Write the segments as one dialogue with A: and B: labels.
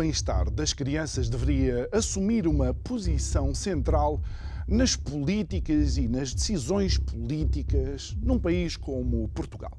A: Bem-estar das crianças deveria assumir uma posição central nas políticas e nas decisões políticas num país como Portugal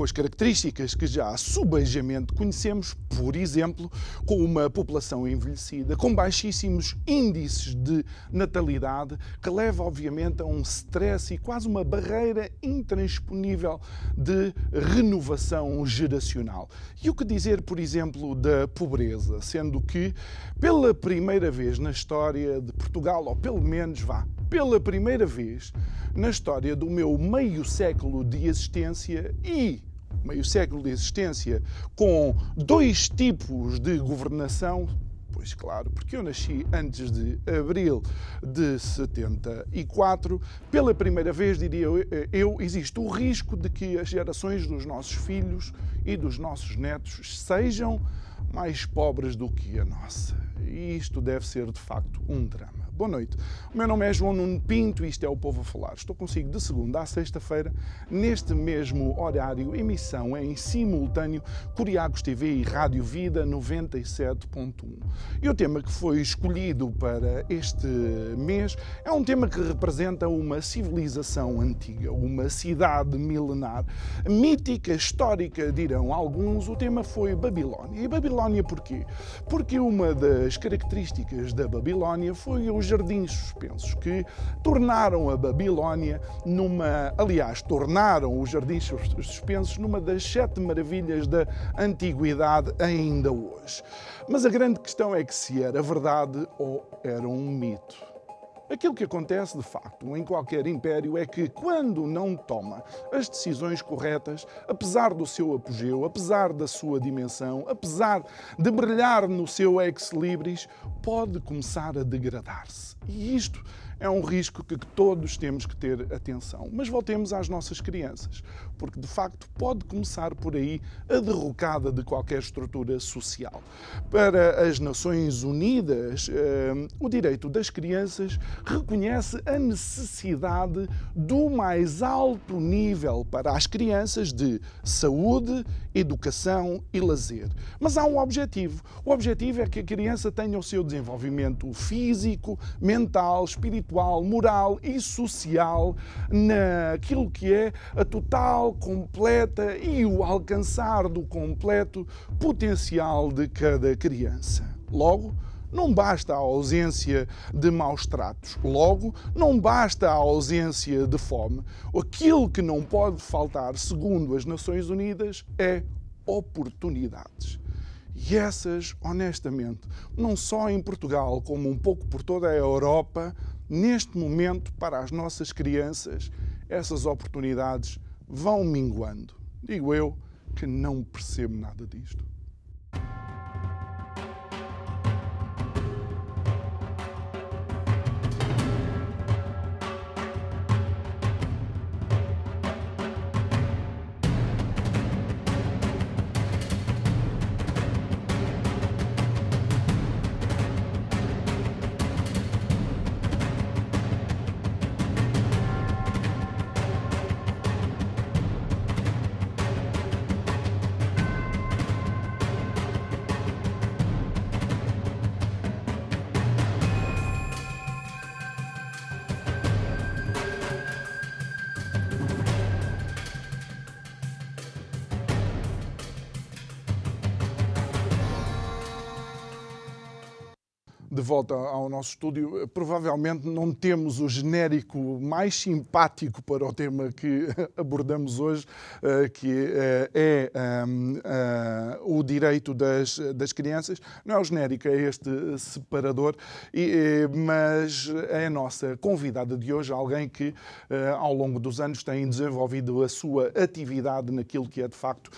A: com as características que já subejamente conhecemos, por exemplo, com uma população envelhecida, com baixíssimos índices de natalidade, que leva, obviamente, a um stress e quase uma barreira intransponível de renovação geracional. E o que dizer, por exemplo, da pobreza, sendo que, pela primeira vez na história de Portugal, ou pelo menos vá, pela primeira vez na história do meu meio século de existência e meio século de existência, com dois tipos de governação, Pois claro, porque eu nasci antes de abril de 74. Pela primeira vez, diria eu, existe o risco de que as gerações dos nossos filhos e dos nossos netos sejam mais pobres do que a nossa. E isto deve ser, de facto, um drama. Boa noite. O meu nome é João Nuno Pinto e isto é o Povo a Falar. Estou consigo de segunda a sexta-feira, neste mesmo horário, emissão em simultâneo, Curiagos TV e Rádio Vida 97.1. E o tema que foi escolhido para este mês é um tema que representa uma civilização antiga, uma cidade milenar, mítica, histórica, dirão alguns. O tema foi Babilónia. E Babilónia porquê? Porque uma das características da Babilónia foi os jardins suspensos, que tornaram a Babilónia numa. Aliás, tornaram os jardins suspensos numa das sete maravilhas da antiguidade ainda hoje. Mas a grande questão é que se era verdade ou era um mito. Aquilo que acontece de facto em qualquer império é que, quando não toma as decisões corretas, apesar do seu apogeu, apesar da sua dimensão, apesar de brilhar no seu ex-libris, pode começar a degradar-se. E isto é um risco que todos temos que ter atenção. Mas voltemos às nossas crianças, porque de facto pode começar por aí a derrocada de qualquer estrutura social. Para as Nações Unidas, eh, o direito das crianças reconhece a necessidade do mais alto nível para as crianças de saúde, educação e lazer. Mas há um objetivo. O objetivo é que a criança tenha o seu desenvolvimento físico, mental, espiritual moral e social naquilo que é a total, completa e o alcançar do completo potencial de cada criança. Logo, não basta a ausência de maus tratos. Logo, não basta a ausência de fome. Aquilo que não pode faltar, segundo as Nações Unidas, é oportunidades. E essas, honestamente, não só em Portugal, como um pouco por toda a Europa, neste momento, para as nossas crianças, essas oportunidades vão minguando. Digo eu que não percebo nada disto. Nosso estúdio. Provavelmente não temos o genérico mais simpático para o tema que abordamos hoje, eh, que eh, é ehm, eh, o direito das, das crianças. Não é o genérico, é este separador, mas é a nossa convidada de hoje, alguém que ao longo dos anos tem desenvolvido a sua atividade naquilo que é de facto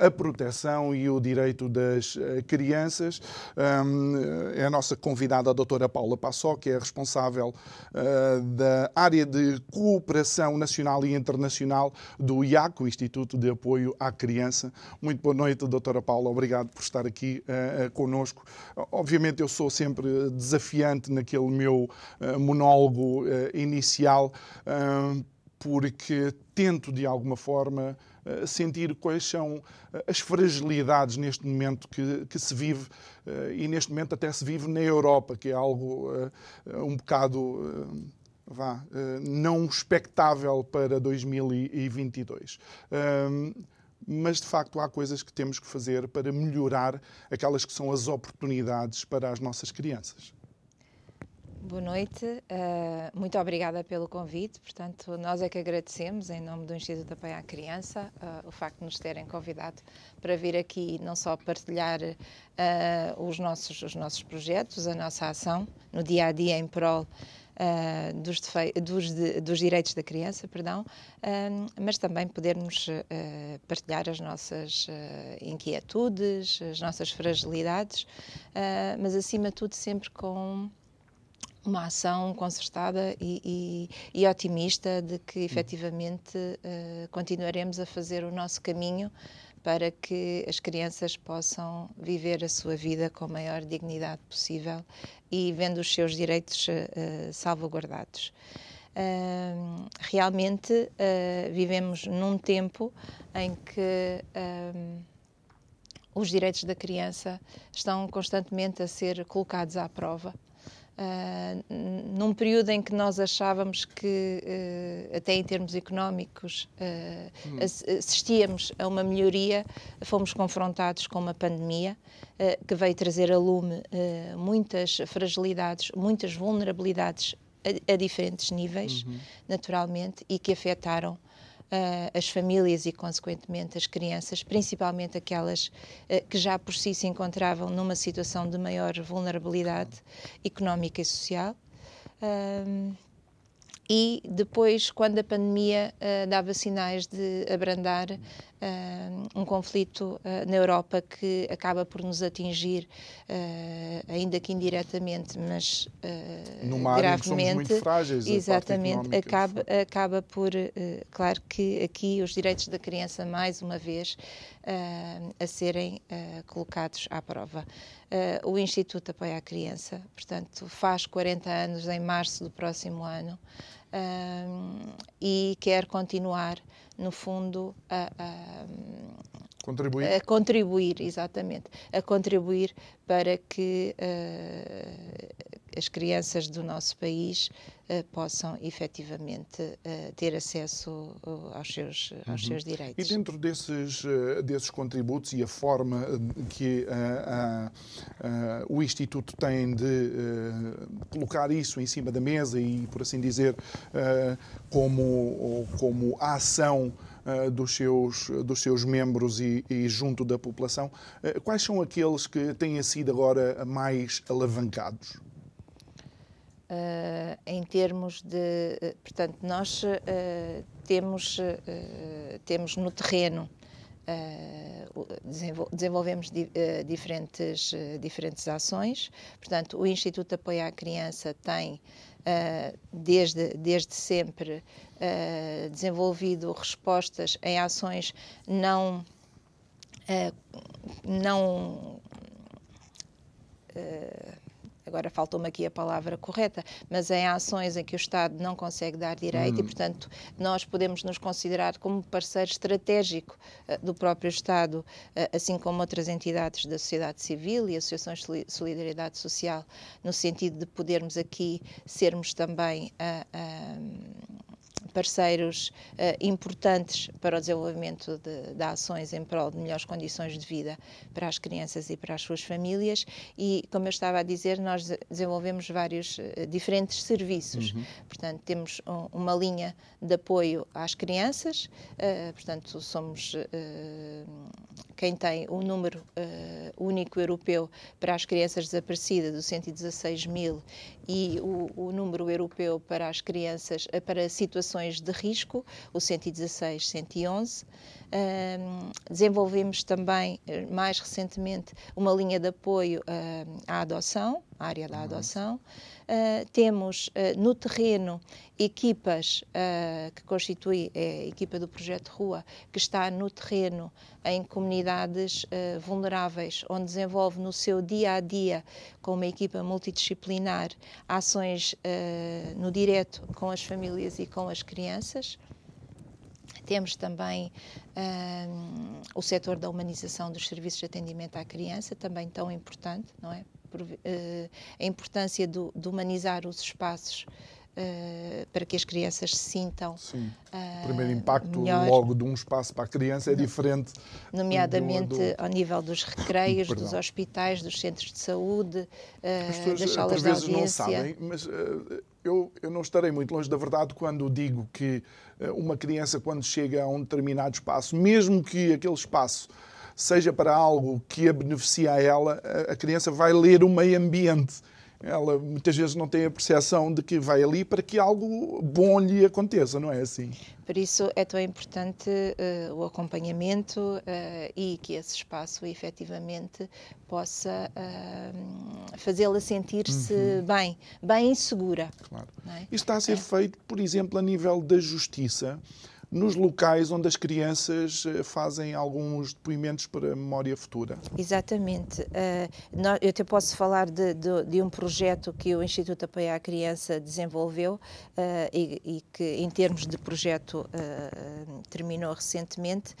A: a proteção e o direito das crianças. Ehm, é a nossa convidada, a doutora Paula Passó, que é responsável uh, da área de cooperação nacional e internacional do IAC, o Instituto de Apoio à Criança. Muito boa noite, doutora Paula. Obrigado por estar aqui uh, conosco. Obviamente eu sou sempre desafiante naquele meu uh, monólogo inicial, porque tento de alguma forma sentir quais são as fragilidades neste momento que, que se vive e neste momento até se vive na Europa, que é algo um bocado vá, não expectável para 2022 mas de facto há coisas que temos que fazer para melhorar aquelas que são as oportunidades para as nossas crianças.
B: Boa noite, uh, muito obrigada pelo convite. Portanto, nós é que agradecemos, em nome do Instituto de Apoio à Criança, uh, o facto de nos terem convidado para vir aqui não só partilhar uh, os, nossos, os nossos projetos, a nossa ação no dia a dia em prol Uh, dos, dos, de, dos, direitos da criança, perdão, uh, mas também podermos uh, partilhar as nossas inquietudes, as nossas fragilidades, mas acima de tudo sempre com uma ação concertada e, e, e, otimista de que efetivamente uh, continuaremos a fazer o nosso caminho para que as crianças possam viver a sua vida com a maior dignidade possível e vendo os seus direitos uh, salvaguardados. Uh, realmente vivemos num tempo em que os direitos da criança estão constantemente a ser colocados à prova Uh, num período em que nós achávamos que, uh, até em termos económicos, uh, hum. assistíamos a uma melhoria, fomos confrontados com uma pandemia que veio trazer a lume muitas fragilidades, muitas vulnerabilidades a, a diferentes níveis, uhum. naturalmente, e que afetaram as famílias e, consequentemente, as crianças, principalmente aquelas uh, que já por si se encontravam numa situação de maior vulnerabilidade económica e social. E depois, quando a pandemia uh, dava sinais de abrandar, um conflito uh, na Europa que acaba por nos atingir, ainda que indiretamente, mas
A: Numa gravemente. muito frágeis,
B: exatamente, acaba, acaba por, claro que aqui os direitos da criança, mais uma vez, a serem colocados à prova. o Instituto Apoia a Criança, portanto, faz 40 anos em março do próximo ano e quer continuar, no fundo, a, a
A: Contribuir.
B: A contribuir, exatamente. A contribuir para que uh, as crianças do nosso país uh, possam efetivamente uh, ter acesso aos, seus, aos uhum. seus direitos.
A: E dentro desses, desses contributos e a forma que o Instituto tem de colocar isso em cima da mesa e, por assim dizer, como, como a ação dos, seus, dos seus membros e, e junto da população. Quais são aqueles que têm sido agora mais alavancados?
B: Uh, em termos de. Portanto, nós temos, temos no terreno desenvolvemos diferentes, diferentes ações. Portanto, o Instituto de Apoio à Criança tem uh, desde, desde sempre uh, desenvolvido respostas em ações não, uh, não agora faltou-me aqui a palavra correta, mas em ações em que o Estado não consegue dar direito hum. e, portanto, nós podemos nos considerar como parceiro estratégico uh, do próprio Estado, uh, assim como outras entidades da sociedade civil e associações de solidariedade social, no sentido de podermos aqui sermos também uh, parceiros uh, importantes para o desenvolvimento de, de, ações em prol de melhores condições de vida para as crianças e para as suas famílias e, como eu estava a dizer, nós desenvolvemos vários uh, diferentes serviços. Uhum. Portanto, temos um, uma linha de apoio às crianças, uh, portanto, somos quem tem o um número único europeu para as crianças desaparecidas, do 116 mil, e o, o número europeu para as crianças, para situações de risco, o 116, 111. Um, desenvolvemos também, eh, mais recentemente, uma linha de apoio uh, à adoção, à área da uhum. Uh, temos uh, no terreno equipas que constitui é a equipa do Projeto Rua, que está no terreno em comunidades vulneráveis, onde desenvolve no seu dia a dia, com uma equipa multidisciplinar, ações no direto com as famílias e com as crianças. Temos também um, o setor da humanização dos serviços de atendimento à criança, também tão importante, não é? Uh, a importância do, de humanizar os espaços Uh, para que as crianças se sintam.
A: Sim. Uh, o primeiro impacto melhor, logo de um espaço para a criança é diferente.
B: Nomeadamente do, do... ao nível dos recreios, dos hospitais, dos centros de saúde, uh, das salas de audiência. não sabem,
A: mas eu, eu não estarei muito longe da verdade quando digo que eh, uma criança, quando chega a um determinado espaço, mesmo que aquele espaço seja para algo que a beneficia a ela, a criança vai ler o meio ambiente ela muitas vezes não tem a percepção de que vai ali para que algo bom lhe aconteça, não é assim?
B: Por isso é tão importante uh, o acompanhamento uh, e que esse espaço efetivamente possa uh, fazê-la sentir-se uhum. bem, bem segura.
A: Claro. É? Isto está a ser é. feito, por exemplo, a nível da justiça nos locais onde as crianças eh, fazem alguns depoimentos para a memória futura.
B: Exatamente. Eh, eu até posso falar de, de, de um projeto que o Instituto Apoio à Criança desenvolveu eh, e, e, que, em termos de projeto, terminou recentemente,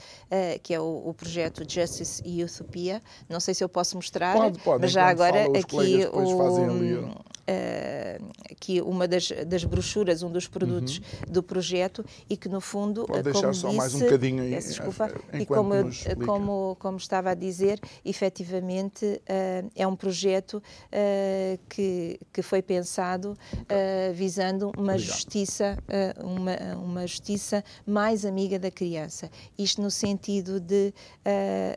B: que é o, o projeto Justice e Utopia. Não sei se eu posso mostrar,
A: pode, pode,
B: mas já agora aqui o, aqui uma das, das brochuras, um dos produtos uhum. do projeto e que no fundo
A: Pode deixar só disse, mais um bocadinho aí.
B: Desculpa, e como, como, como estava a dizer, efetivamente uh, é um projeto uh, que, que foi pensado uh, visando uma Obrigado. justiça, uma, uma justiça mais amiga da criança. Isto no sentido de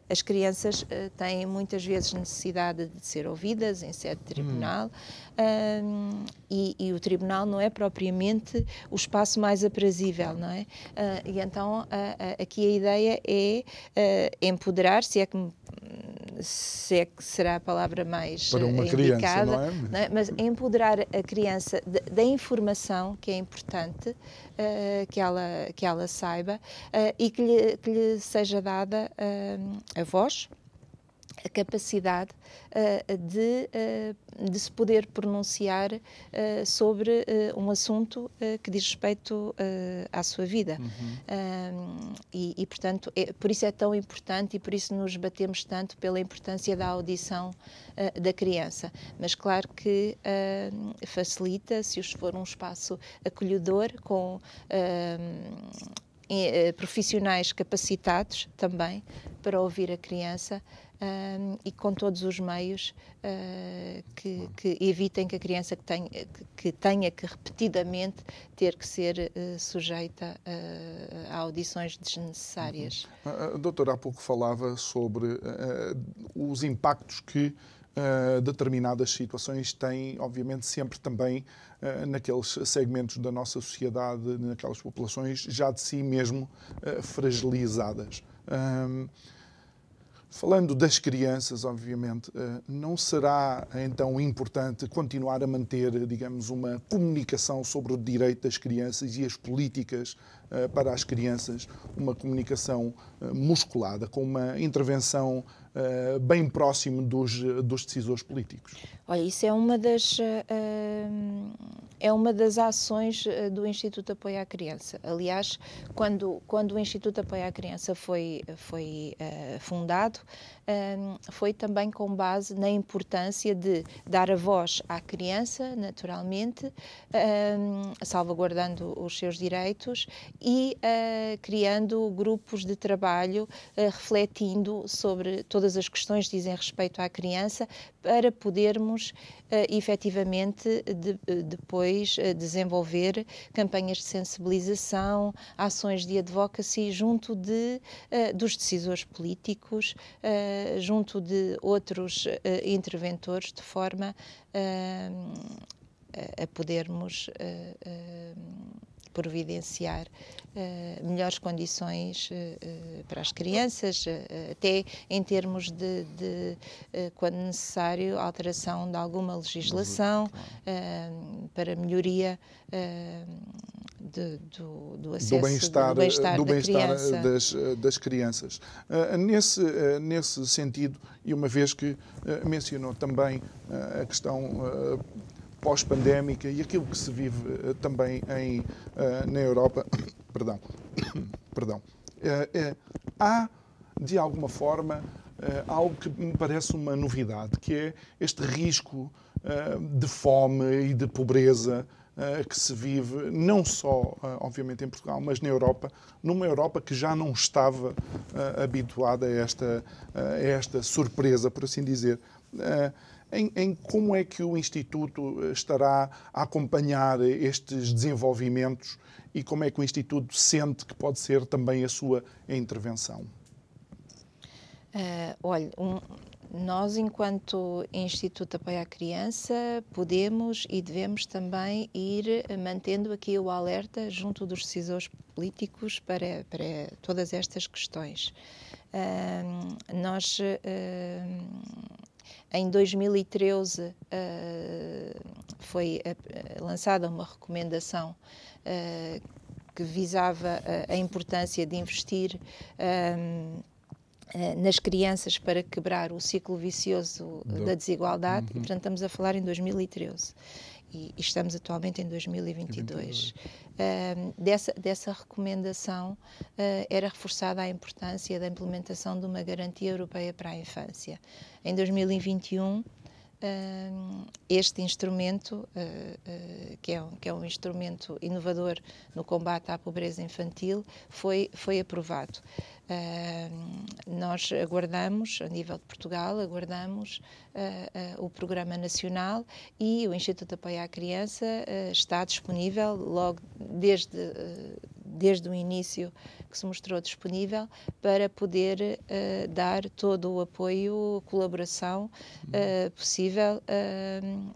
B: as crianças têm muitas vezes necessidade de ser ouvidas em sede de tribunal. Hum um, e, e, o tribunal não é propriamente o espaço mais aprazível, não é? Uh, e então uh, uh, aqui a ideia é empoderar, se é que se é que será a palavra mais
A: Para uma
B: indicada,
A: criança, é?
B: Não é? mas empoderar a criança da informação que é importante uh, que, ela, que ela saiba uh, e que lhe, que lhe, seja dada uh, a voz a capacidade uh, de, uh, de, se poder pronunciar uh, sobre um assunto que diz respeito à sua vida. Uhum. E, e, portanto, é, por isso é tão importante e por isso nos batemos tanto pela importância da audição da criança. Mas claro que facilita se for um espaço acolhedor com profissionais capacitados também para ouvir a criança um, e com todos os meios uh, que, que, evitem que a criança que tenha que, que, tenha que repetidamente ter que ser uh, sujeita uh, a audições desnecessárias.
A: Uhum. Doutora há pouco falava sobre os impactos que determinadas situações têm, obviamente, sempre também naqueles segmentos da nossa sociedade, naquelas populações já de si mesmo fragilizadas. Falando das crianças, obviamente, eh, não será então importante continuar a manter, digamos, uma comunicação sobre o direito das crianças e as políticas eh, para as crianças, uma comunicação eh, musculada, com uma intervenção bem próximo dos, dos decisores políticos?
B: Olha, isso é uma das é uma das ações do Instituto Apoio à Criança. Aliás, quando, quando o Instituto Apoio à Criança foi, foi uh, fundado, um, foi também com base na importância de dar a voz à criança, naturalmente, um, salvaguardando os seus direitos e uh, criando grupos de trabalho uh, refletindo sobre todas as questões que dizem respeito à criança para podermos efetivamente de, depois uh, desenvolver campanhas de sensibilização, ações de advocacy junto de, uh, dos decisores políticos, uh, junto de outros interventores, de forma a podermos providenciar uh, melhores condições uh, para as crianças, até em termos de, de quando necessário, alteração de alguma legislação para melhoria de, do, do acesso
A: do bem-estar
B: bem
A: do bem
B: da criança.
A: Das, das crianças. nesse, nesse sentido, e uma vez que mencionou também a questão pós-pandémica e aquilo que se vive uh, também em, uh, na Europa, perdão, perdão, uh, há de alguma forma algo que me parece uma novidade, que é este risco de fome e de pobreza que se vive não só, obviamente, em Portugal, mas na Europa, numa Europa que já não estava habituada a esta, a esta surpresa, por assim dizer em, em, como é que o Instituto estará a acompanhar estes desenvolvimentos e como é que o Instituto sente que pode ser também a sua intervenção?
B: Uh, olha, um, nós, enquanto Instituto Apoio à Criança, podemos e devemos também ir mantendo aqui o alerta junto dos decisores políticos para, para todas estas questões. Uh, nós uh, em 2013 uh, foi uh, lançada uma recomendação uh, que visava a importância de investir nas crianças para quebrar o ciclo vicioso da desigualdade, uhum. e portanto estamos a falar em 2013 e, estamos atualmente em 2022. Uh, dessa, dessa recomendação uh, era reforçada a importância da implementação de uma garantia europeia para a infância. Em 2021, Uh, este instrumento, uh, uh, que, é um, que é um instrumento inovador no combate à pobreza infantil, foi, foi aprovado. Nós aguardamos, a nível de Portugal, aguardamos o Programa Nacional e o Instituto de Apoio à Criança está disponível logo desde desde o início que se mostrou disponível para poder uh, dar todo o apoio, colaboração uh, possível uh,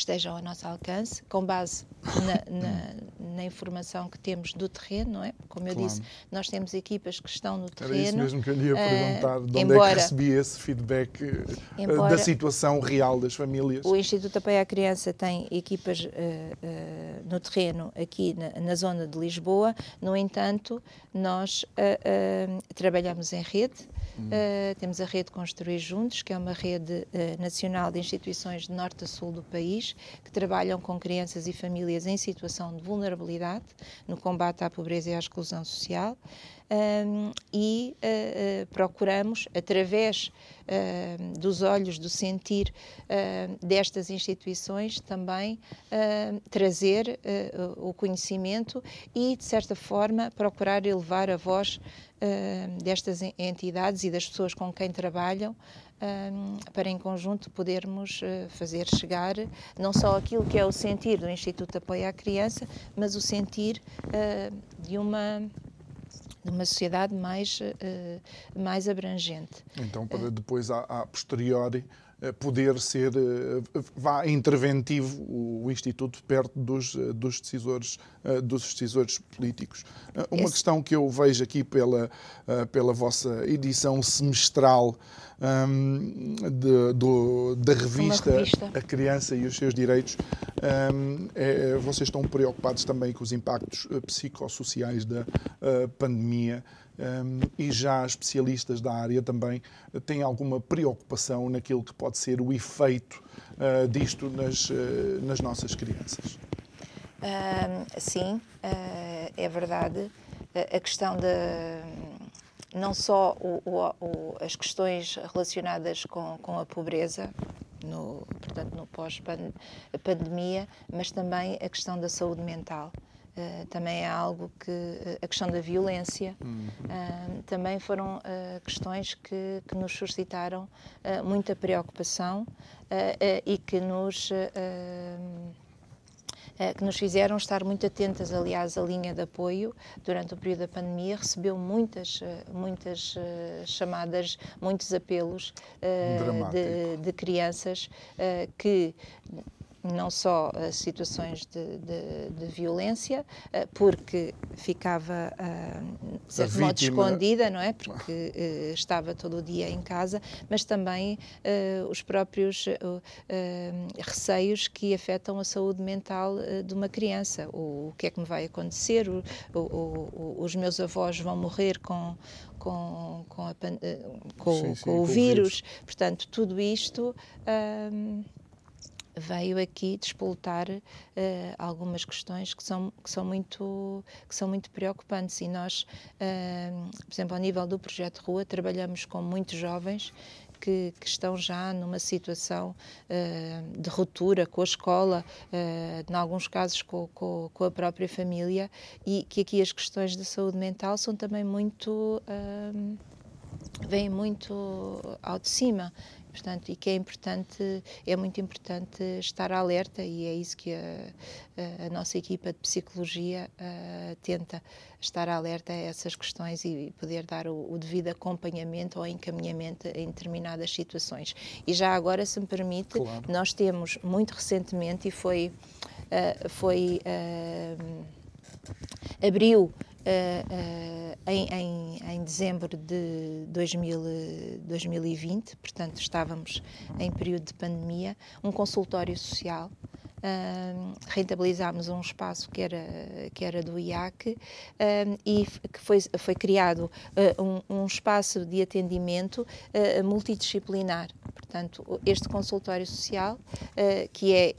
B: que estejam ao nosso alcance, com base na, na, na, informação que temos do terreno, não é? Como eu claro. disse, nós temos equipas que estão no terreno. Era
A: isso mesmo que eu lhe ia perguntar, de onde embora, é que recebia esse feedback embora, da situação real das famílias?
B: O Instituto Apoio à Criança tem equipas uh, uh, no terreno aqui na, na, zona de Lisboa, no entanto, nós uh, trabalhamos em rede, Uh, temos a rede Construir Juntos, que é uma rede uh, nacional de instituições de norte a sul do país, que trabalham com crianças e famílias em situação de vulnerabilidade no combate à pobreza e à exclusão social. Um, e uh, uh, procuramos, através uh, dos olhos, do sentir destas instituições, também trazer o conhecimento e, de certa forma, procurar elevar a voz destas entidades e das pessoas com quem trabalham. para em conjunto podermos fazer chegar não só aquilo que é o sentir do Instituto de Apoio à Criança, mas o sentir de uma de uma sociedade mais, uh, mais abrangente.
A: Então, para depois, a, a posteriori, eh, poder ser vá interventivo o Instituto perto dos, dos, decisores, dos decisores políticos. Uma Esse... questão que eu vejo aqui pela, pela vossa edição semestral um, de, do, da revista, revista, A Criança e os Seus Direitos é, vocês estão preocupados também com os impactos psicossociais da pandemia um, e já especialistas da área também têm alguma preocupação naquilo que pode ser o efeito uh, disto nas, uh, nas nossas crianças.
B: sim, uh, é verdade. A questão de não só o, o, as questões relacionadas com, com a pobreza, no, portanto, no pós-pandemia, mas também a questão da saúde mental. Uh, também é algo que uh, a questão da violência uhum. uh, também foram questões que, que, nos suscitaram muita preocupação e que nos que nos fizeram estar muito atentas. Aliás, a linha de apoio durante o período da pandemia recebeu muitas, muitas chamadas, muitos apelos de, de, crianças que não só uh, situações de, de, de, violência, uh, porque ficava, uh, de certo modo, escondida, não é? Porque estava todo o dia em casa, mas também os próprios receios que afetam a saúde mental de uma criança. O, o, que é que me vai acontecer? O, o, os meus avós vão morrer com, com, com, a, com, sim, sim, com o, vírus. vírus. Portanto, tudo isto veio aqui despoltar uh, algumas questões que são, que, são muito, que são muito preocupantes. E nós, uh, por exemplo, ao nível do projeto Rua, trabalhamos com muitos jovens que, que, estão já numa situação uh, de ruptura com a escola, uh, em alguns casos com, com, com, a própria família, e que aqui as questões da saúde mental são também muito. Uh, vêm muito ao de cima portanto, e que é importante, é muito importante estar alerta e é isso que a, a nossa equipa de psicologia uh, tenta, estar alerta a essas questões e poder dar o, o, devido acompanhamento ou encaminhamento em determinadas situações. E já agora, se me permite, claro. nós temos muito recentemente e foi, uh, foi uh, abril Uh, uh, em, em, em, dezembro de 2000, 2020, portanto estávamos em período de pandemia, um consultório social. Uh, rentabilizámos um espaço que era, que era do IAC e que foi, foi criado um, um, espaço de atendimento multidisciplinar. Portanto, este consultório social, que é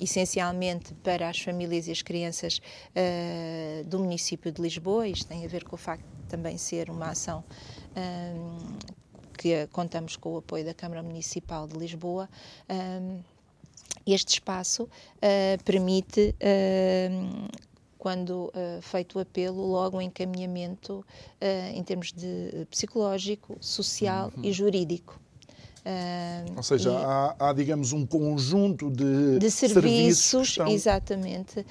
B: essencialmente para as famílias e as crianças uh, do município de Lisboa. Isto tem a ver com o facto de também ser uma ação um, que contamos com o apoio da Câmara Municipal de Lisboa. Um, este espaço uh, permite quando uh, feito o apelo, logo um encaminhamento uh, em termos de psicológico, social uhum. e jurídico.
A: Uh, Ou seja, há, há, digamos, um conjunto de,
B: de serviços, serviços estão... exatamente, uh,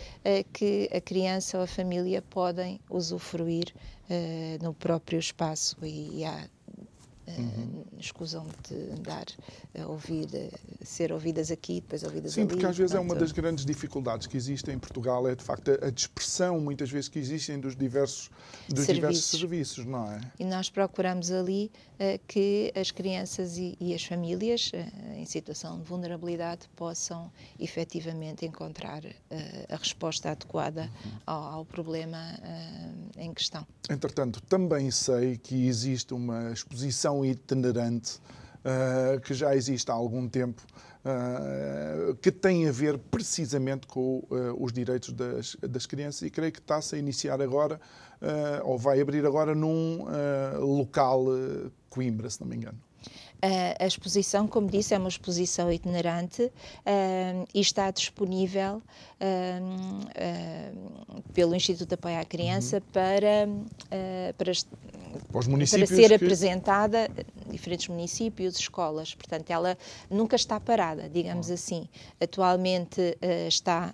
B: que a criança ou a família podem usufruir uh, no próprio espaço. E há uhum. escusam de andar a ouvir, a ser ouvidas aqui, depois ouvidas
A: Sim,
B: ali.
A: Sim, porque às vezes portanto... é uma das grandes dificuldades que existem em Portugal, é de facto a dispersão, muitas vezes, que existem dos diversos, dos serviços. diversos serviços, não é?
B: E nós procuramos ali uh, que as crianças e, e as famílias uh, em situação de vulnerabilidade possam efetivamente encontrar uh, a resposta adequada uhum. ao, ao, problema em questão.
A: Entretanto, também sei que existe uma exposição itinerante uh, que já existe há algum tempo, uh, que tem a ver precisamente com uh, os direitos das, das crianças e creio que está-se a iniciar agora, ou vai abrir agora num local Coimbra, se não me engano.
B: a exposição, como disse, é uma exposição itinerante uh, e está disponível pelo Instituto de Apoio à Criança uhum. para, para para, para ser que... apresentada diferentes municípios, escolas. Portanto, ela nunca está parada, digamos oh. assim. Atualmente uh, está,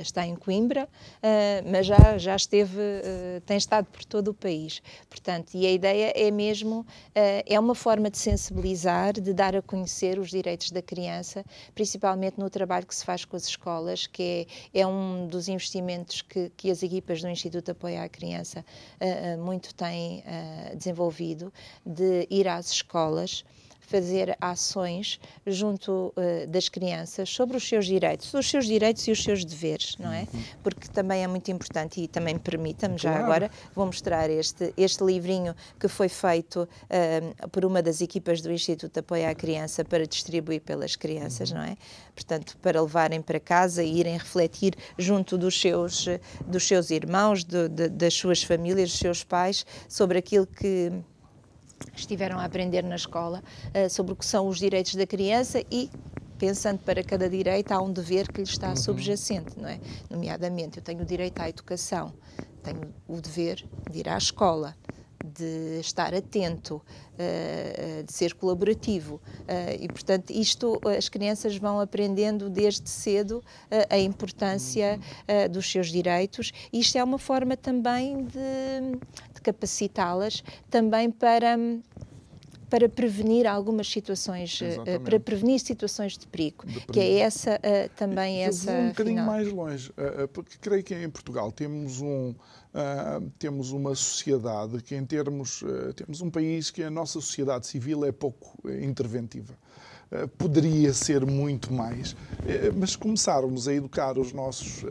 B: está em Coimbra, mas já, já esteve, tem estado por todo o país. Portanto, e a ideia é mesmo, é uma forma de sensibilizar, de dar a conhecer os direitos da criança, principalmente no trabalho que se faz com as escolas, que é, é um dos investimentos que, que as equipas do Instituto Apoio à Criança muito têm uh, desenvolvido de ir às escolas fazer ações junto uh, das crianças sobre os seus direitos, os seus direitos e os seus deveres, não é? Uhum. Porque também é muito importante e também permita-me claro. já agora, vou mostrar este, este livrinho que foi feito uh, por uma das equipas do Instituto de Apoio à Criança para distribuir pelas crianças, uhum. não é? Portanto, para levarem para casa e irem refletir junto dos seus, dos seus irmãos, de, de, das suas famílias, dos seus pais, sobre aquilo que estiveram a aprender na escola uh, sobre o que são os direitos da criança e pensando para cada direito há um dever que lhe está uhum. subjacente, não é? Nomeadamente, eu tenho o direito à educação, tenho o dever de ir à escola, de estar atento, uh, de ser colaborativo. Uh, e, portanto, isto as crianças vão aprendendo desde cedo a importância dos seus direitos. Isto é uma forma também de capacitá-las também para para prevenir algumas situações, uh, para prevenir situações de perigo, de que é essa uh, também
A: Eu
B: essa.
A: Vou um bocadinho final. mais longe, uh, porque creio que em Portugal temos um temos uma sociedade que em termos temos um país que a nossa sociedade civil é pouco interventiva poderia ser muito mais, mas começarmos a educar os nossos,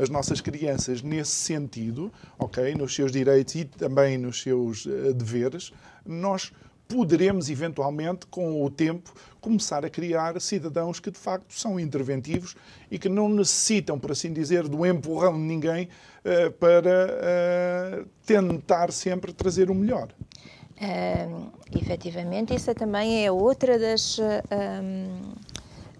A: as nossas crianças nesse sentido, ok, nos seus direitos e também nos seus deveres, nós poderemos eventualmente, com o tempo, começar a criar cidadãos que de facto são interventivos e que não necessitam, por assim dizer, do empurrão de ninguém para tentar sempre trazer o melhor.
B: Efetivamente, isso também é outra das. Um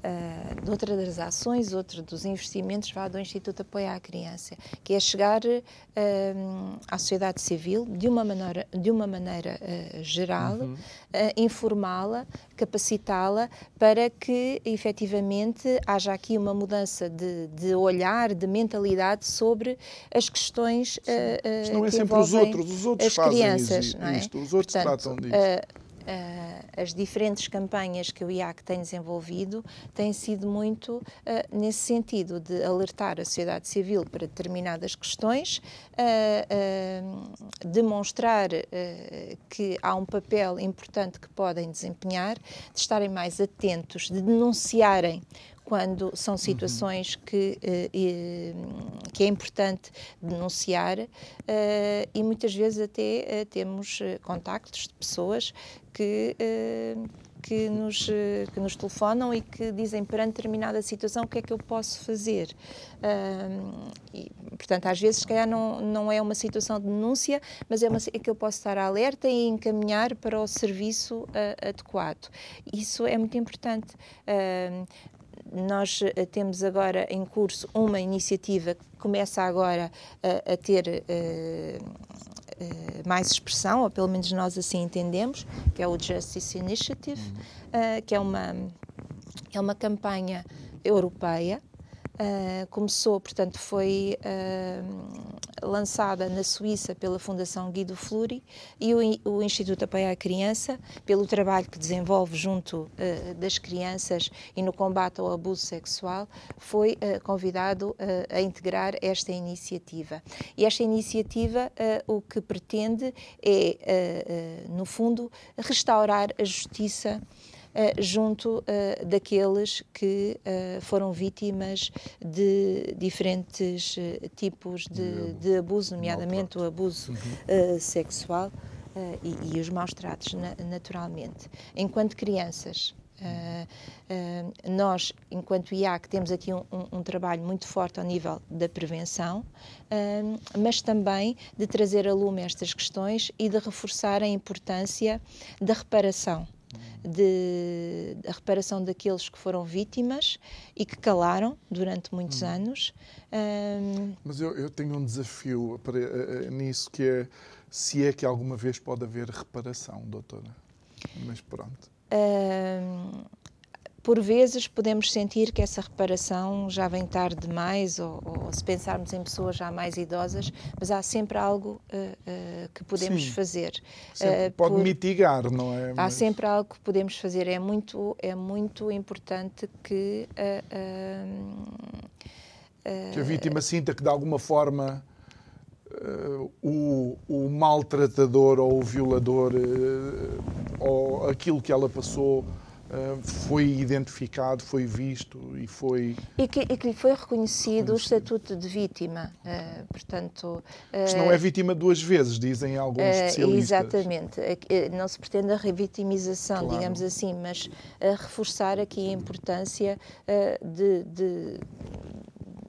B: uh, de outra das ações, outro dos investimentos vá do Instituto Apoio à Criança, que é chegar uh, à sociedade civil de uma maneira, de uma maneira uh, geral, uhum. informá-la, capacitá-la para que efetivamente haja aqui uma mudança de, de olhar, de mentalidade sobre as questões uh,
A: não é sempre os outros, os outros as crianças, isto, é? os outros Portanto, tratam disso
B: uh, as diferentes campanhas que o IAC tem desenvolvido têm sido muito uh, nesse sentido de alertar a sociedade civil para determinadas questões, uh, demonstrar que há um papel importante que podem desempenhar, de estarem mais atentos, de denunciarem quando são uhum. situações que, que é importante denunciar e muitas vezes até temos contactos de pessoas que, uh, que, nos, uh, que nos telefonam e que dizem perante determinada situação o que é que eu posso fazer. Uh, e, portanto, às vezes, se calhar, não, não é uma situação de denúncia, mas é, uma, é que eu posso estar alerta e encaminhar para o serviço adequado. Isso é muito importante. nós temos agora em curso uma iniciativa que começa agora a, a ter uh, mais expressão, ou pelo menos nós assim entendemos, que é o Justice Initiative, uh, que é uma, é uma campanha europeia Uh, começou, portanto, foi uh, lançada na Suíça pela Fundação Guido Fluri e o, o Instituto Apoio à Criança, pelo trabalho que desenvolve junto uh, das crianças e no combate ao abuso sexual, foi convidado a integrar esta iniciativa. E esta iniciativa o que pretende é, no fundo, restaurar a justiça junto uh, daqueles que uh, foram vítimas de diferentes tipos de, de, abuso, nomeadamente o abuso uhum. sexual e, e, os maus tratos, na, naturalmente. Enquanto crianças, Uh, uh, nós, enquanto IAC, temos aqui um, um, um, trabalho muito forte ao nível da prevenção, uh, mas também de trazer a lume estas questões e de reforçar a importância da reparação de, a reparação daqueles que foram vítimas e que calaram durante muitos hum. anos.
A: Um... Mas eu, eu, tenho um desafio para, uh, nisso que é se é que alguma vez pode haver reparação, doutora. Mas pronto. Um
B: por vezes podemos sentir que essa reparação já vem tarde demais, ou, ou se pensarmos em pessoas já mais idosas, mas há sempre algo uh, uh, que podemos Sim, fazer.
A: Uh, pode por... mitigar, não é?
B: Há mas... sempre algo que podemos fazer. É muito, é muito importante que.
A: que a vítima sinta que de alguma forma. Uh, o, o, maltratador ou o violador uh, ou aquilo que ela passou foi identificado, foi visto e foi.
B: E que, e que lhe foi reconhecido, reconhecido, o estatuto de vítima. Uh, portanto.
A: Uh, não é vítima duas vezes, dizem alguns especialistas.
B: Exatamente. Não se pretende a revitimização, claro. digamos assim, mas reforçar aqui a importância de, de,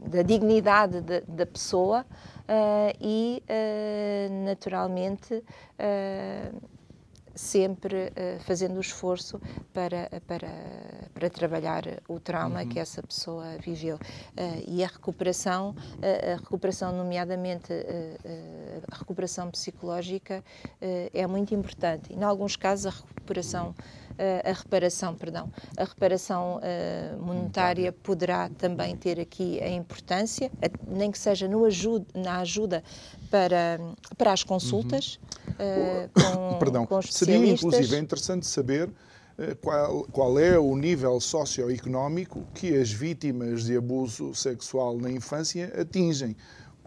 B: da dignidade da, da pessoa e, naturalmente, sempre uh, fazendo o esforço para, para, para trabalhar o trauma uhum. que essa pessoa viveu. Uh, e a recuperação, uh, a recuperação nomeadamente a recuperação psicológica, é muito importante. E, em alguns casos, a recuperação a reparação, perdão, a reparação uh, monetária poderá também ter aqui a importância, nem que seja no ajuda, na ajuda para, para as consultas uhum. uh, com,
A: perdão.
B: com
A: Seria inclusive interessante saber uh, qual, qual é o nível socioeconómico que as vítimas de abuso sexual na infância atingem,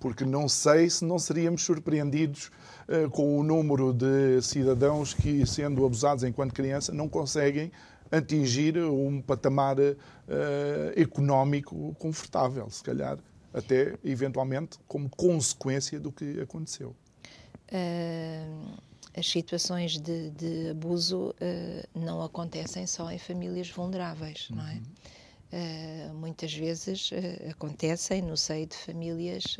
A: porque não sei se não seríamos surpreendidos eh, com o número de cidadãos que, sendo abusados enquanto criança, não conseguem atingir um patamar uh, económico confortável, se calhar até eventualmente como consequência do que aconteceu.
B: Uh, as situações de, de abuso uh, não acontecem só em famílias vulneráveis, uhum. não é? Uh, muitas vezes acontecem no seio de famílias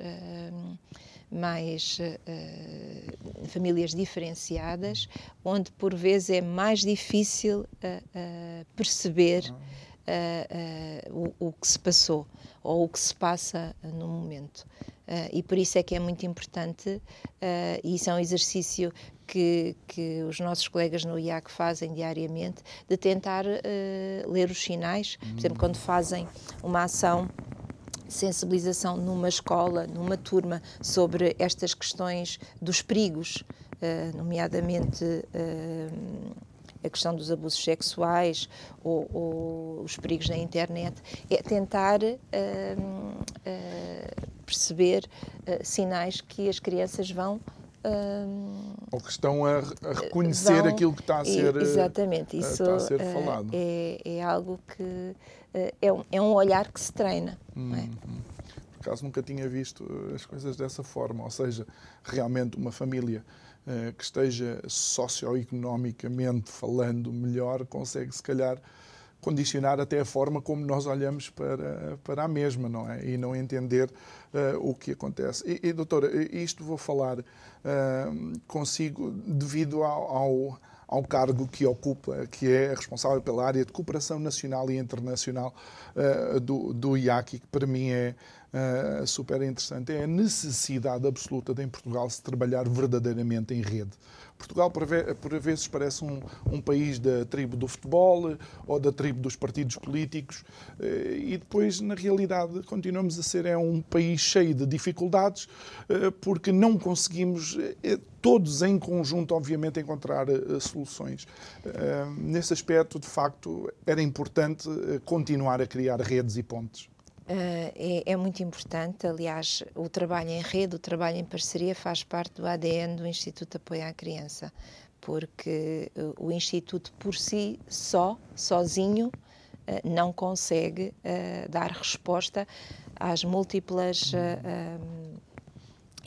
B: mais uh, famílias diferenciadas, onde por vezes é mais difícil uh, perceber o, o, que se passou ou o que se passa no momento. e por isso é que é muito importante, e isso é um exercício que, que, os nossos colegas no IAC fazem diariamente, de tentar ler os sinais. Por exemplo, quando fazem uma ação sensibilização numa escola, numa turma, sobre estas questões dos perigos, uh, nomeadamente uh, a questão dos abusos sexuais ou, ou, os perigos na internet, é tentar uh, perceber sinais que as crianças vão
A: ou que estão a, a reconhecer vão, aquilo que está a ser,
B: exatamente, isso
A: está a ser falado.
B: É, é algo que é um, é um olhar que se treina. Hum, é?
A: Hum. Por acaso nunca tinha visto eh, as coisas dessa forma, ou seja, realmente uma família que esteja socioeconomicamente falando melhor consegue, se calhar, condicionar até a forma como nós olhamos para, para a mesma, não é? E não entender uh, o que acontece. E, e, doutora, isto vou falar uh, consigo devido ao, ao ao cargo que ocupa, que é responsável pela área de cooperação nacional e internacional uh, do, do IACI, que para mim é uh, super interessante. É a necessidade absoluta de em Portugal se trabalhar verdadeiramente em rede. Portugal, por vezes, parece um, um, país da tribo do futebol ou da tribo dos partidos políticos eh, e depois, na realidade, continuamos a ser é um país cheio de dificuldades eh, porque não conseguimos eh, todos em conjunto, obviamente, encontrar soluções. Nesse aspecto, de facto, era importante continuar a criar redes e pontes.
B: Uh, é, é, muito importante. Aliás, o trabalho em rede, o trabalho em parceria faz parte do ADN do Instituto Apoio à Criança, porque uh, o Instituto por si só, sozinho, uh, não consegue dar resposta às múltiplas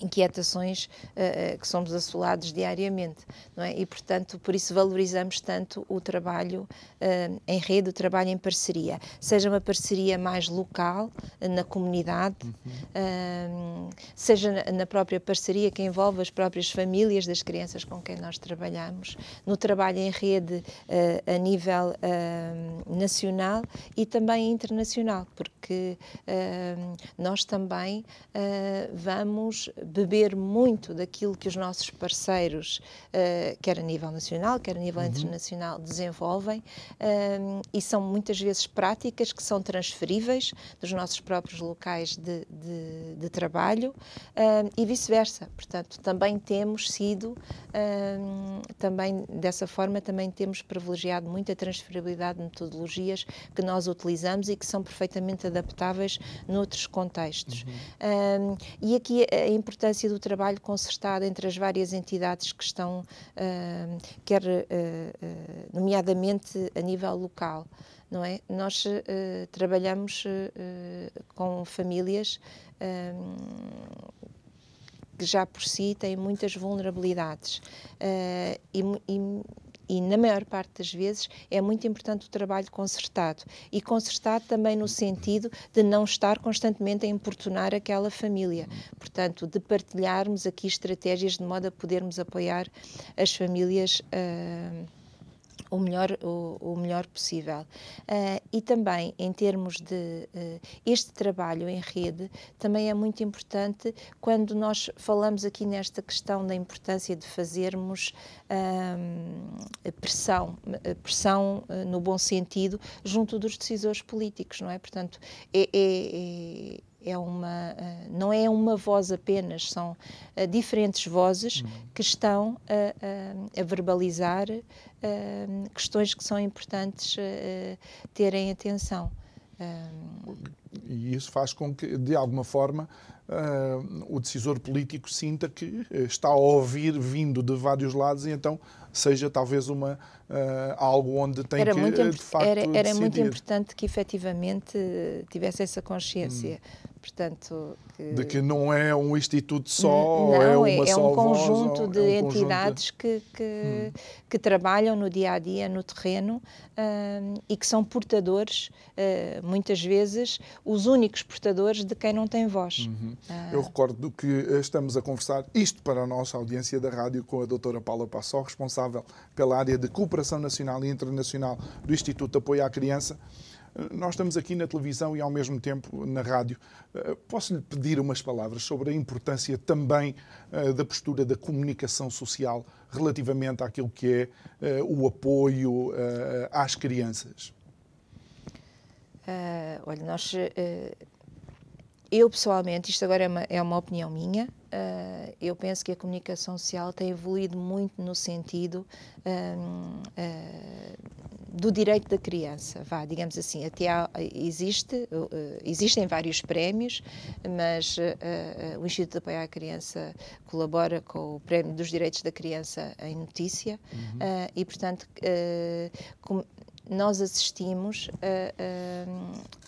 B: inquietações uh, que somos assolados diariamente, não é? E portanto, por isso valorizamos tanto o trabalho uh, em rede, o trabalho em parceria, seja uma parceria mais local na comunidade, uhum. seja na própria parceria que envolve as próprias famílias das crianças com quem nós trabalhamos, no trabalho em rede a nível nacional e também internacional, porque nós também vamos beber muito daquilo que os nossos parceiros, uh, quer a nível nacional, quer a nível uhum. internacional, desenvolvem uh, e são muitas vezes práticas que são transferíveis dos nossos próprios locais de, de, de trabalho uh, e vice-versa. Portanto, também temos sido, também dessa forma, também temos privilegiado muito a transferibilidade de metodologias que nós utilizamos e que são perfeitamente adaptáveis noutros contextos. Uhum. e aqui é importante importância do trabalho concertado entre as várias entidades que estão, uh, quer uh, nomeadamente a nível local. Não é? Nós trabalhamos com famílias que já por si têm muitas vulnerabilidades e, e, e, na maior parte das vezes é muito importante o trabalho concertado. E concertado também no sentido de não estar constantemente a importunar aquela família, portanto de partilharmos aqui estratégias de modo a podermos apoiar as famílias uh, o melhor, o, o melhor possível. Uh, e também, em termos de uh, este trabalho em rede, também é muito importante quando nós falamos aqui nesta questão da importância de fazermos uh, pressão, pressão no bom sentido, junto dos decisores políticos, não é? Portanto, é, é, é uma, não é uma voz apenas, são diferentes vozes uhum. que estão a, a, a verbalizar uh, questões que são importantes terem atenção.
A: E isso faz com que, de alguma forma, o decisor político sinta que está a ouvir vindo de vários lados e então seja talvez uma, uh, algo onde tem
B: era
A: que,
B: muito,
A: de facto,
B: Era, era
A: muito
B: importante que efetivamente tivesse essa consciência. Hum portanto
A: que... de que não é um instituto só não, é uma
B: é,
A: só
B: um conjunto
A: voz,
B: de
A: é um
B: entidades conjunto de... Que, que, hum. que, trabalham no dia a dia no terreno uh, e que são portadores uh, muitas vezes os únicos portadores de quem não tem voz
A: uhum. uh... eu recordo que estamos a conversar isto para a nossa audiência da rádio com a doutora Paula Passó responsável pela área de cooperação nacional e internacional do Instituto de Apoio à Criança nós estamos aqui na televisão e ao mesmo tempo na rádio. Eh, posso-lhe pedir umas palavras sobre a importância também eh, da postura da comunicação social relativamente àquilo que é eh, o apoio às crianças?
B: Uh, olha, nós eu pessoalmente, isto agora é uma, é uma opinião minha, uh, eu penso que a comunicação social tem evoluído muito no sentido uh, do direito da criança, vá, digamos assim, até há, existe, existem vários prémios, mas o Instituto de Apoio à Criança colabora com o Prémio dos Direitos da Criança em Notícia uhum. e, portanto, com, nós assistimos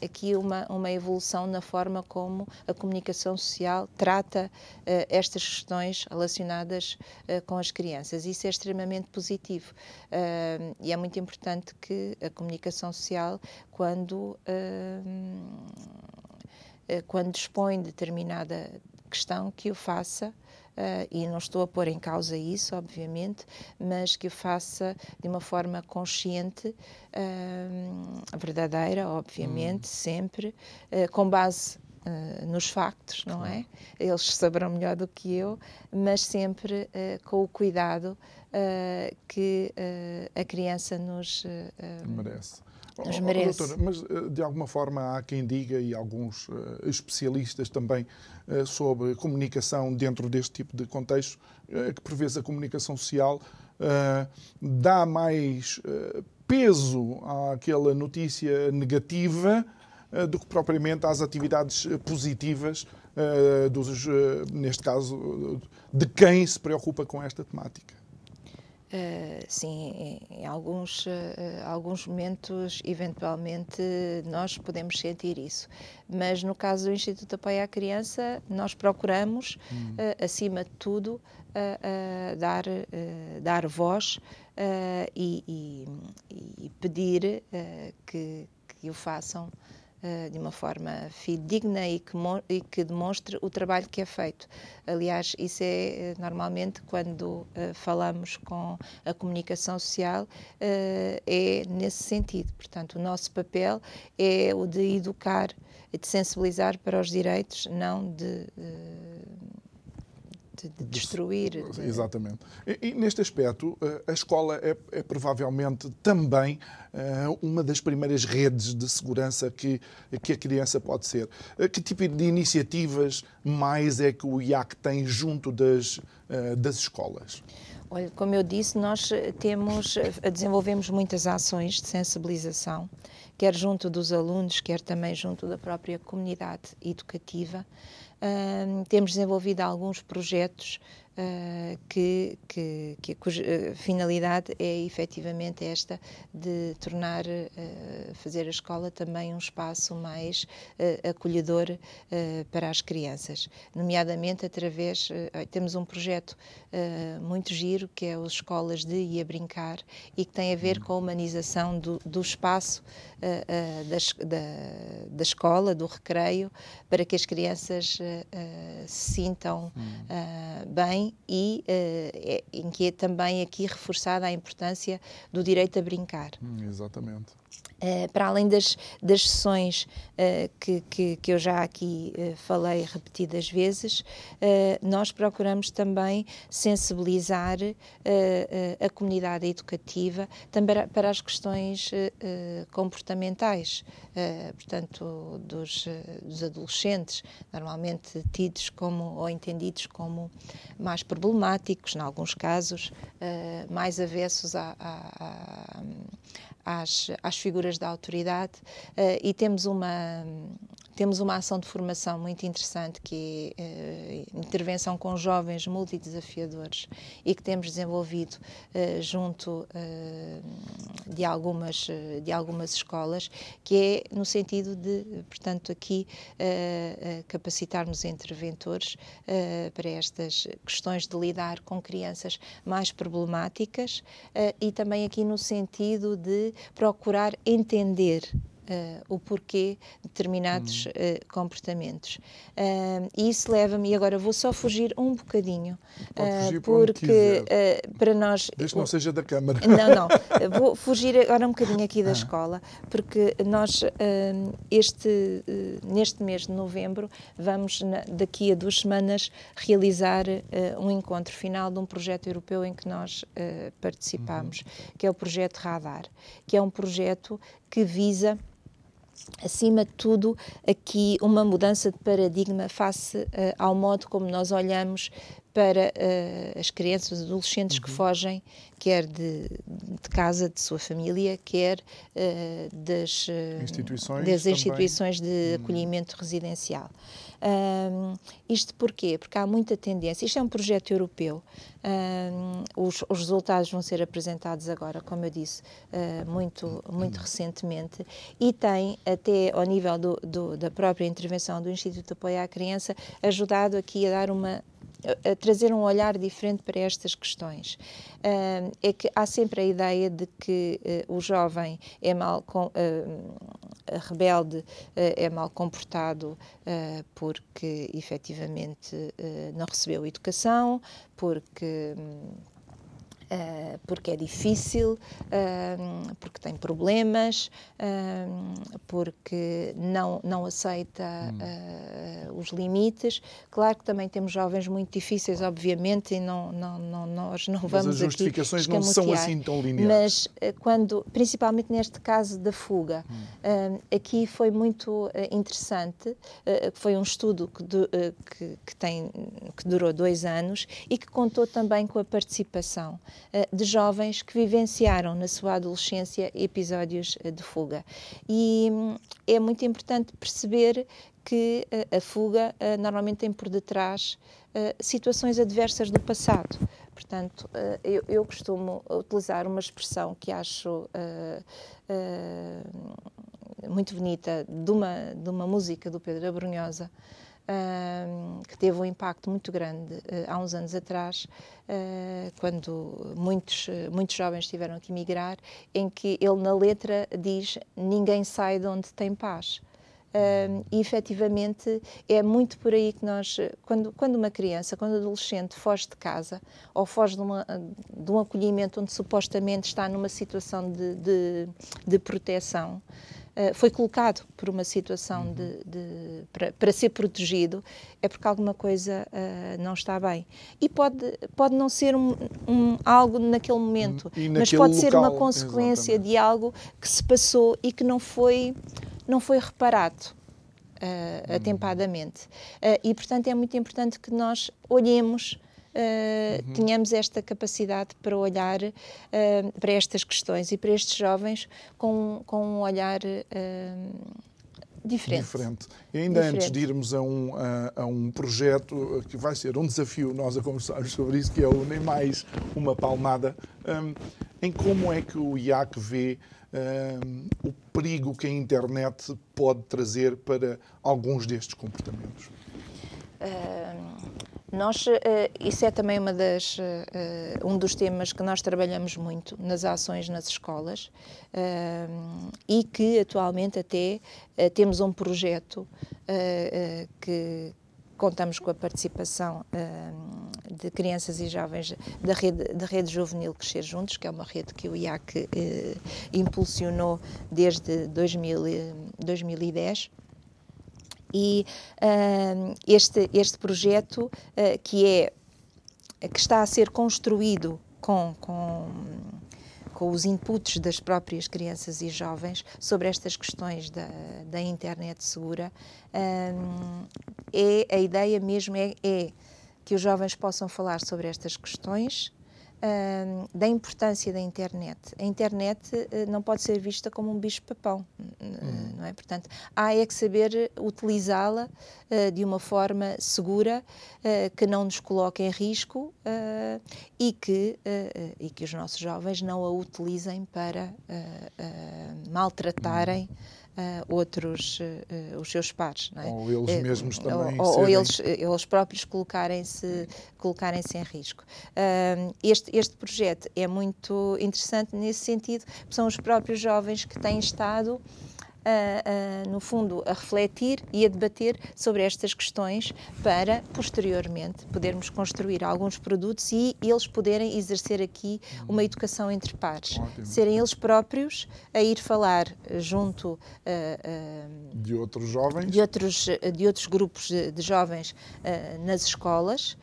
B: aqui uma, uma evolução na forma como a comunicação social trata uh, estas questões relacionadas uh, com as crianças. Isso é extremamente positivo uh, e é muito importante que a comunicação social, quando, quando dispõe de determinada questão, que o faça uh, e não estou a pôr em causa isso, obviamente, mas que o faça de uma forma consciente, uh, verdadeira, obviamente, hum. sempre, uh, com base Uh, nos factos, não é? Eles saberão melhor do que eu, mas sempre uh, com o cuidado uh, que a criança nos
A: merece
B: nos merece.
A: Doutora, mas eh, de alguma forma há quem diga, e alguns uh, especialistas também, uh, sobre comunicação dentro deste tipo de contexto, que por vezes a comunicação social dá mais peso àquela notícia negativa do que propriamente às atividades positivas, dos, neste caso, de quem se preocupa com esta temática.
B: Uh, sim, em, alguns, uh, alguns momentos, eventualmente, nós podemos sentir isso. Mas no caso do Instituto de Apoio à Criança, nós procuramos, hum. uh, acima de tudo, dar, dar voz e, e, e, pedir que, que o façam de uma forma fidedigna e que, e que, demonstre o trabalho que é feito. Aliás, isso é eh, normalmente quando uh, falamos com a comunicação social, é nesse sentido. Portanto, o nosso papel é o de educar, de sensibilizar para os direitos, não de de, de destruir. De...
A: Exatamente. E, e, neste aspecto, eh, a escola é, é provavelmente também uh, uma das primeiras redes de segurança que, que a criança pode ser. Uh, que tipo de iniciativas mais é que o IAC tem junto das, uh, das escolas?
B: Olha, como eu disse, nós temos, desenvolvemos muitas ações de sensibilização, quer junto dos alunos, quer também junto da própria comunidade educativa. Temos desenvolvido alguns projetos que, que, que, cuja uh, finalidade é efetivamente esta de tornar, uh, fazer a escola também um espaço mais acolhedor para as crianças, nomeadamente através, temos um projeto muito giro que é as escolas de e a brincar e que tem a ver com a humanização do, do espaço da, da, da, escola, do recreio, para que as crianças se sintam bem e uh, em que é também aqui reforçada a importância do direito a brincar.
A: Hum, exatamente.
B: Uh, para além das, das sessões uh, que, que, que, eu já aqui uh, falei repetidas vezes, nós procuramos também sensibilizar a comunidade educativa também para as questões comportamentais, portanto, dos, dos, adolescentes, normalmente tidos como ou entendidos como mais problemáticos, em alguns casos, mais avessos a, a às, às figuras da autoridade uh, e temos uma, temos uma ação de formação muito interessante que é uh, intervenção com jovens multidesafiadores e que temos desenvolvido uh, junto de, algumas, de algumas escolas, que é no sentido de, portanto, aqui capacitarmos interventores para estas questões de lidar com crianças mais problemáticas e também aqui no sentido de procurar entender Uh, o porquê de determinados uh, comportamentos. Uh, e isso leva-me, e agora vou só fugir um bocadinho, porque para nós.
A: Desde que não seja da Câmara.
B: Não, não. vou fugir agora um bocadinho aqui da ah. escola, porque nós, este, neste mês de novembro, vamos, na, daqui a duas semanas, realizar um encontro final de um projeto europeu em que nós participamos, uhum. que é o projeto Radar, que é um projeto que visa acima de tudo, aqui uma mudança de paradigma face uh, ao modo como nós olhamos para uh, as crianças, adolescentes uhum. que fogem, quer de, de, casa, de sua família, quer uh, das,
A: instituições,
B: das instituições de uhum. acolhimento residencial. Um, isto porquê? Porque há muita tendência. Isto é um projeto europeu. Um, os, os, resultados vão ser apresentados agora, como eu disse, uh, muito, muito recentemente, e tem, até ao nível do, do, da própria intervenção do Instituto de Apoio à Criança, ajudado aqui a dar uma a trazer um olhar diferente para estas questões. Uh, é que há sempre a ideia de que uh, o jovem é mal com, uh, rebelde, é mal comportado porque efetivamente não recebeu educação, porque um, uh, porque é difícil, uh, porque tem problemas, uh, porque não, não aceita hum. os limites. Claro que também temos jovens muito difíceis, obviamente, e não, não, não nós não vamos
A: mas as justificações não são assim tão lineares.
B: Mas quando, principalmente neste caso da fuga, hum. aqui foi muito interessante, foi um estudo que, que, que, tem, que durou dois anos e que contou também com a participação de jovens que vivenciaram na sua adolescência episódios eh, de fuga. E hum, é muito importante perceber que eh, a fuga normalmente tem por detrás situações adversas do passado. Portanto, eu, costumo utilizar uma expressão que acho muito bonita de uma, de uma música do Pedro Abrunhosa, que teve um impacto muito grande uh, há uns anos atrás, uh, quando muitos, muitos jovens tiveram que emigrar, em que ele na letra diz ninguém sai de onde tem paz. Uh, e efetivamente é muito por aí que nós, quando, quando uma criança, quando um adolescente foge de casa ou foge de, uma, de um acolhimento onde supostamente está numa situação de, de, de proteção, eh, foi colocado por uma situação uhum. de, de para, para, ser protegido, é porque alguma coisa uh, não está bem. E pode, pode não ser um, um algo naquele momento, mas pode local, ser uma consequência exatamente. de algo que se passou e que não foi, não foi reparado. Uh, atempadamente. E, portanto, é muito importante que nós olhemos uh, uhum. tenhamos esta capacidade para olhar uh, para estas questões e para estes jovens com, com um olhar uh, diferente.
A: diferente. E ainda
B: diferente.
A: antes de irmos a um, a, a, um projeto que vai ser um desafio, nós a conversarmos sobre isso, que é o Nem Mais Uma Palmada, um, em como é que o IAC vê um, o perigo que a internet pode trazer para alguns destes comportamentos?
B: Uh, nós, uh, isso é também uma das, uh, um dos temas que nós trabalhamos muito nas ações nas escolas e que atualmente até temos um projeto que contamos com a participação de crianças e jovens da rede, da rede Juvenil Crescer Juntos, que é uma rede que o IAC impulsionou desde 2000, 2010 e este, este projeto, uh, que, é, que está a ser construído com, com, com os inputs das próprias crianças e jovens sobre estas questões da, da internet segura, uh, é, a ideia mesmo é, é que os jovens possam falar sobre estas questões uh, da importância da internet. A internet uh, não pode ser vista como um bicho-papão, uhum. não é? Portanto, há é que saber utilizá-la uh, de uma forma segura, que não nos coloque em risco e, que, e que os nossos jovens não a utilizem para maltratarem. Uhum uh, outros, uh, os seus pares. É?
A: Ou eles eh, mesmos também.
B: Ou, ou eles, eles próprios colocarem-se colocarem em risco. este, este projeto é muito interessante nesse sentido, são os próprios jovens que têm estado a, a, no fundo, a refletir e a debater sobre estas questões para, posteriormente, podermos construir alguns produtos e eles poderem exercer aqui uma educação entre pares. Ótimo. Serem eles próprios a ir falar junto uh,
A: uh, de outros jovens,
B: de outros, de outros grupos de, de jovens uh, nas escolas.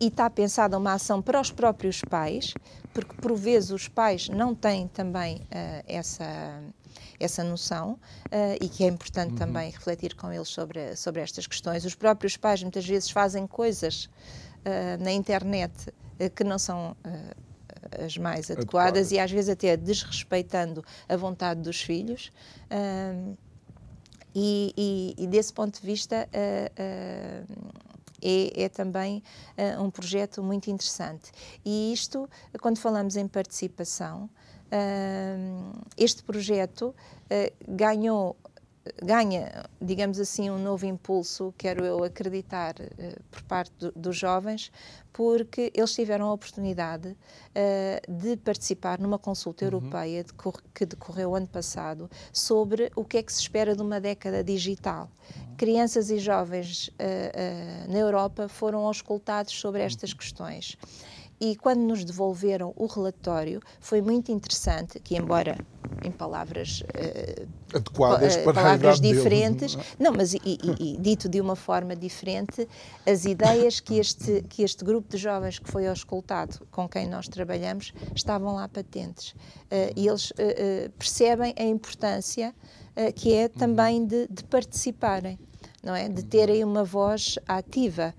B: e está pensada uma ação para os próprios pais, porque por vezes os pais não têm também essa essa noção uh, e que é importante uhum. também refletir com eles sobre, sobre estas questões. Os próprios pais muitas vezes fazem coisas uh, na internet uh, que não são as mais adequadas, e às vezes até desrespeitando a vontade dos filhos. E, e, e, desse ponto de vista, é, é, também uh, um projeto muito interessante. E isto, quando falamos em participação, este projeto ah, ganhou ganha, digamos assim, um novo impulso, quero eu acreditar, uh, por parte do, dos jovens, porque eles tiveram a oportunidade uh, de participar numa consulta uhum. europeia que decorreu ano passado sobre o que é que se espera de uma década digital. Uhum. Crianças e jovens uh, na Europa foram auscultados sobre estas uhum. questões e quando nos devolveram o relatório foi muito interessante que embora em palavras uh,
A: adequadas para
B: palavras diferentes. deles, não, é? não mas e, e, e, dito de uma forma diferente as ideias que este que este grupo de jovens que foi auscultado com quem nós trabalhamos estavam lá patentes. Uh, e eles uh, percebem a importância que é também de, de participarem não é? De terem uma voz ativa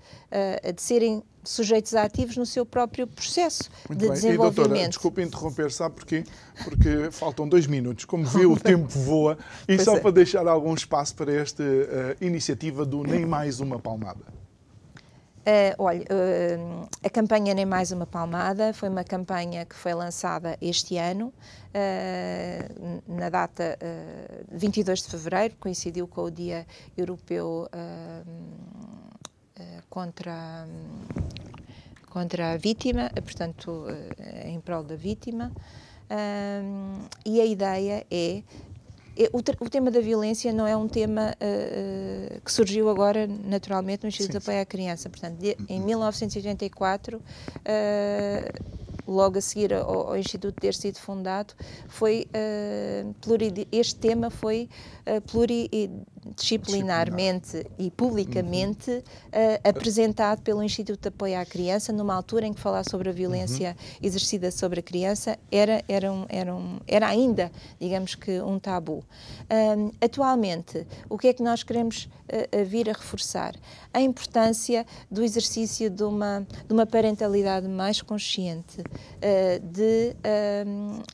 B: de serem sujeitos ativos no seu próprio processo
A: Muito
B: de
A: bem.
B: desenvolvimento.
A: E, doutora, desculpe interromper, sabe porquê? Porque faltam dois minutos. Como vê, o tempo voa. E pois só é. para deixar algum espaço para esta uh, iniciativa do Nem Mais Uma Palmada.
B: Uh, olha, uh, a campanha Nem Mais Uma Palmada foi uma campanha que foi lançada este ano, uh, na data 22 de fevereiro, coincidiu com o Dia Europeu contra, contra a vítima, portanto, eh, em prol da vítima. Um, e a ideia é, é o, tema da violência não é um tema uh, que surgiu agora naturalmente no Instituto sim, de Apoio à Criança. Portanto, de, em 1984, uh, logo a seguir ao, ao, Instituto ter sido fundado, foi uh, este tema foi uh, pluridisciplinarmente e publicamente uhum. uh, apresentado pelo Instituto de Apoio à Criança numa altura em que falar sobre a violência uhum. exercida sobre a criança era era um, era, um, era ainda digamos que um tabu. Um, atualmente o que é que nós queremos vir a reforçar a importância do exercício de uma de uma parentalidade mais consciente de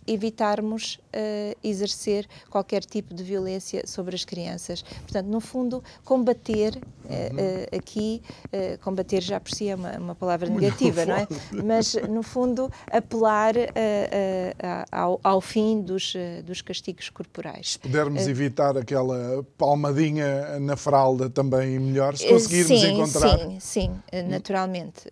B: evitarmos exercer qualquer tipo de violência sobre as crianças. Portanto, no fundo, combater uhum. aqui, combater já por si é uma, uma palavra negativa, não é? Mas, no fundo, apelar ao, ao, fim dos, dos castigos corporais.
A: Se pudermos evitar aquela palmadinha na fralda também melhor, se conseguirmos
B: sim,
A: encontrar.
B: Sim, sim, naturalmente.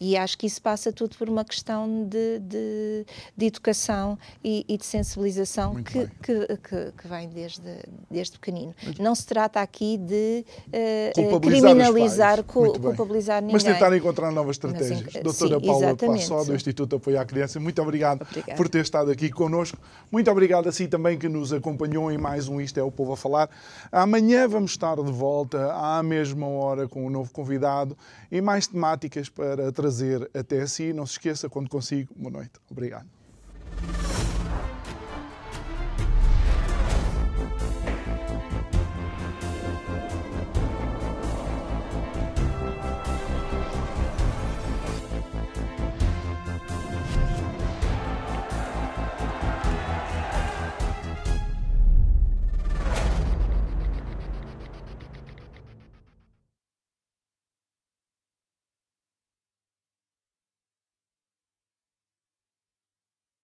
B: E acho que isso passa tudo por uma questão de, de, de educação e, e, de sensibilização que, que, que, que, vem desde, desde pequenino. Não se trata aqui de uh, criminalizar, cu, culpabilizar ninguém.
A: Mas tentar encontrar novas estratégias. Assim, Doutora sim, Paula Passó, do Instituto Apoio à Criança, muito obrigado Obrigada. por ter estado aqui connosco. Muito obrigado a si também que nos acompanhou em mais um Isto é o Povo a Falar. Amanhã vamos estar de volta à mesma hora com um novo convidado e mais temáticas para trazer até si. Não se esqueça, quando consigo, boa noite. Obrigado.